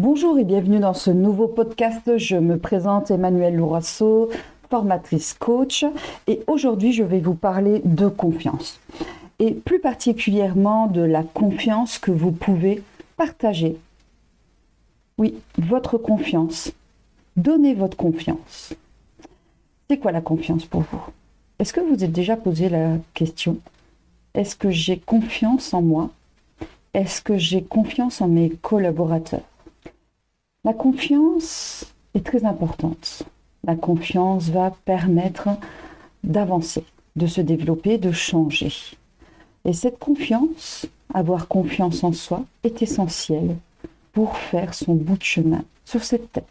Bonjour et bienvenue dans ce nouveau podcast. Je me présente Emmanuel Lourasso, formatrice coach et aujourd'hui je vais vous parler de confiance et plus particulièrement de la confiance que vous pouvez partager. Oui, votre confiance. Donnez votre confiance. C'est quoi la confiance pour vous? Est-ce que vous êtes déjà posé la question? Est-ce que j'ai confiance en moi? Est-ce que j'ai confiance en mes collaborateurs? La confiance est très importante. La confiance va permettre d'avancer, de se développer, de changer. Et cette confiance, avoir confiance en soi, est essentielle pour faire son bout de chemin sur cette terre.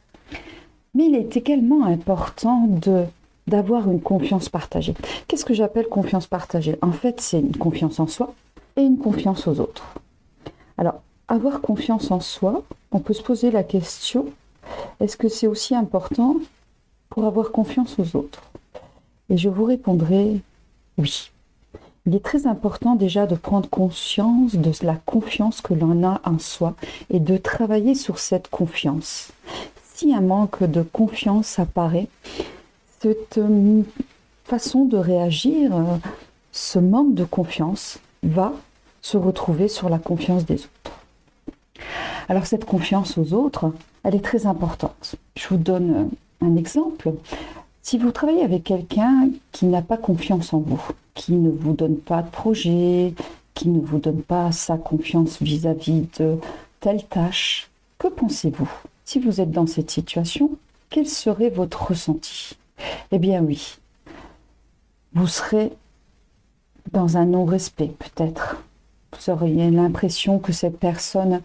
Mais il est également important de d'avoir une confiance partagée. Qu'est-ce que j'appelle confiance partagée? En fait, c'est une confiance en soi et une confiance aux autres. Alors, avoir confiance en soi, on peut se poser la question, est-ce que c'est aussi important pour avoir confiance aux autres? Et je vous répondrai oui. Il est très important déjà de prendre conscience de la confiance que l'on a en soi et de travailler sur cette confiance. Si un manque de confiance apparaît, cette euh, façon de réagir, euh, ce manque de confiance va se retrouver sur la confiance des autres. Alors cette confiance aux autres, elle est très importante. Je vous donne un exemple. Si vous travaillez avec quelqu'un qui n'a pas confiance en vous, qui ne vous donne pas de projet, qui ne vous donne pas sa confiance vis-à-vis de telle tâche, que pensez-vous? Si vous êtes dans cette situation, quel serait votre ressenti? Eh bien oui, vous serez dans un non-respect peut-être. Vous auriez l'impression que cette personne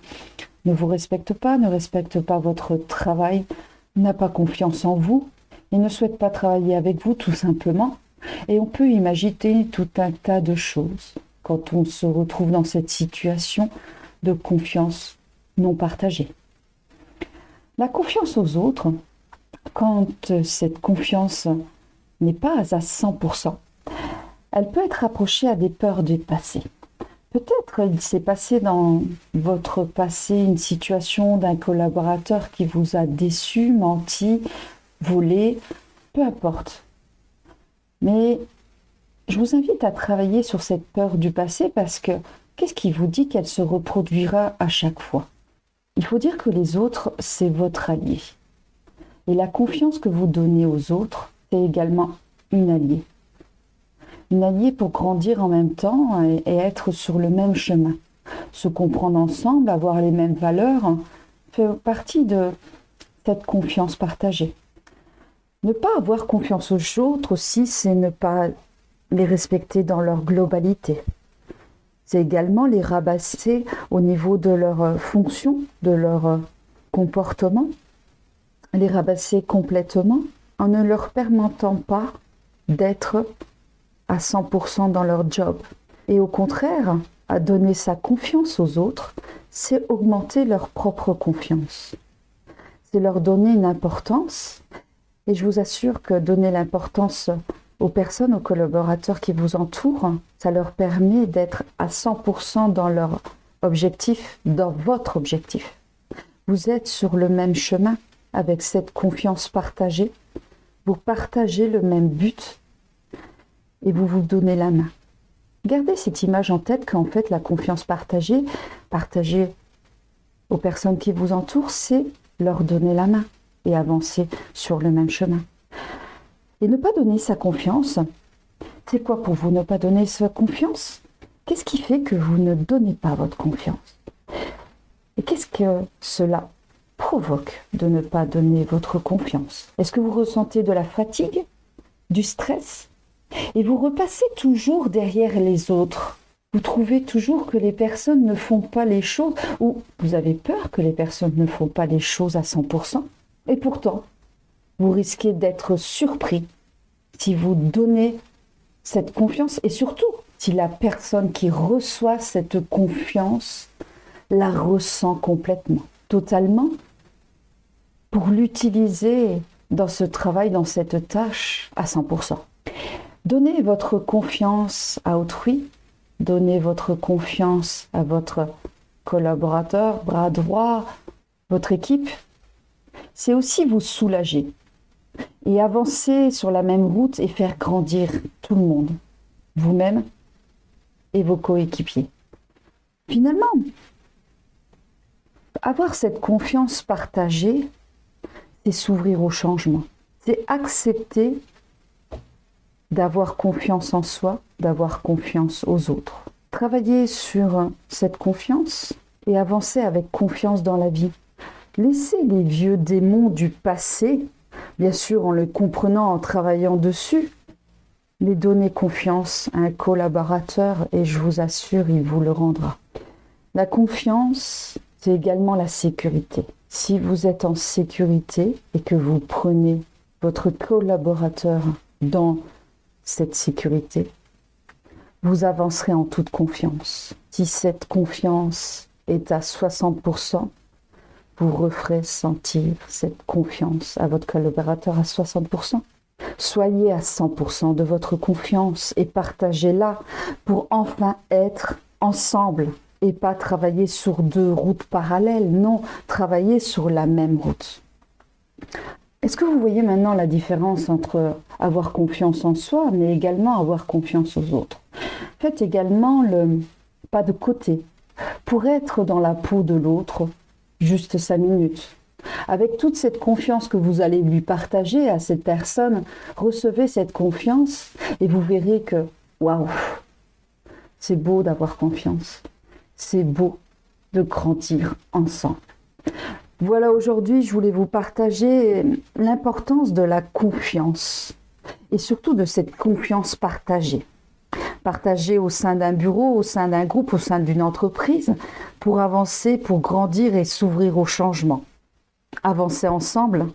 ne vous respecte pas, ne respecte pas votre travail, n'a pas confiance en vous et ne souhaite pas travailler avec vous tout simplement. Et on peut imaginer tout un tas de choses quand on se retrouve dans cette situation de confiance non partagée. La confiance aux autres, quand cette confiance n'est pas à 100%, elle peut être approchée à des peurs du passé. Peut-être il s'est passé dans votre passé une situation d'un collaborateur qui vous a déçu, menti, volé, peu importe. Mais je vous invite à travailler sur cette peur du passé parce que qu'est-ce qui vous dit qu'elle se reproduira à chaque fois? Il faut dire que les autres, c'est votre allié. Et la confiance que vous donnez aux autres, c'est également une alliée une alliée pour grandir en même temps et, être sur le même chemin. Se comprendre ensemble, avoir les mêmes valeurs, fait partie de cette confiance partagée. Ne pas avoir confiance aux autres aussi, c'est ne pas les respecter dans leur globalité. C'est également les rabasser au niveau de leur fonction, de leur comportement, les rabasser complètement en ne leur permettant pas d'être à 100% dans leur job. Et au contraire, à donner sa confiance aux autres, c'est augmenter leur propre confiance. C'est leur donner une importance. Et je vous assure que donner l'importance aux personnes, aux collaborateurs qui vous entourent, ça leur permet d'être à 100% dans leur objectif, dans votre objectif. Vous êtes sur le même chemin avec cette confiance partagée. Vous partagez le même but et vous vous donnez la main. Gardez cette image en tête qu'en fait la confiance partagée, partagée aux personnes qui vous entourent, c'est leur donner la main et avancer sur le même chemin. Et ne pas donner sa confiance, c'est quoi pour vous ne pas donner sa confiance? Qu'est-ce qui fait que vous ne donnez pas votre confiance? Et qu'est-ce que cela provoque de ne pas donner votre confiance? Est-ce que vous ressentez de la fatigue, du stress, et vous repassez toujours derrière les autres. Vous trouvez toujours que les personnes ne font pas les choses, ou vous avez peur que les personnes ne font pas les choses à 100%. Et pourtant, vous risquez d'être surpris si vous donnez cette confiance et surtout si la personne qui reçoit cette confiance la ressent complètement, totalement, pour l'utiliser dans ce travail, dans cette tâche à 100%. Donnez votre confiance à autrui, donnez votre confiance à votre collaborateur, bras droit, votre équipe, c'est aussi vous soulager et avancer sur la même route et faire grandir tout le monde, vous-même et vos coéquipiers. Finalement, avoir cette confiance partagée, c'est s'ouvrir au changement. C'est accepter d'avoir confiance en soi, d'avoir confiance aux autres. Travailler sur cette confiance et avancer avec confiance dans la vie. Laisser les vieux démons du passé, bien sûr en le comprenant, en travaillant dessus, mais donner confiance à un collaborateur et je vous assure, il vous le rendra. La confiance, c'est également la sécurité. Si vous êtes en sécurité et que vous prenez votre collaborateur dans cette sécurité, vous avancerez en toute confiance. Si cette confiance est à 60%, vous referez sentir cette confiance à votre collaborateur à 60%. Soyez à 100% de votre confiance et partagez-la pour enfin être ensemble et pas travailler sur deux routes parallèles, non, travailler sur la même route. Est-ce que vous voyez maintenant la différence entre avoir confiance en soi, mais également avoir confiance aux autres? Faites également le pas de côté pour être dans la peau de l'autre juste cinq minutes. Avec toute cette confiance que vous allez lui partager à cette personne, recevez cette confiance et vous verrez que, waouh, c'est beau d'avoir confiance c'est beau de grandir ensemble. Voilà, aujourd'hui, je voulais vous partager l'importance de la confiance et surtout de cette confiance partagée. Partagée au sein d'un bureau, au sein d'un groupe, au sein d'une entreprise, pour avancer, pour grandir et s'ouvrir au changement. Avancez ensemble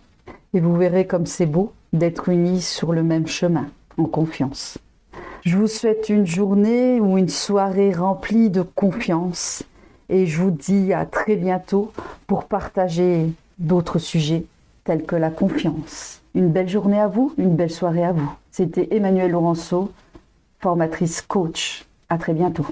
et vous verrez comme c'est beau d'être unis sur le même chemin, en confiance. Je vous souhaite une journée ou une soirée remplie de confiance et je vous dis à très bientôt pour partager d'autres sujets tels que la confiance. Une belle journée à vous, une belle soirée à vous. C'était Emmanuel Laurenceau, formatrice coach. À très bientôt.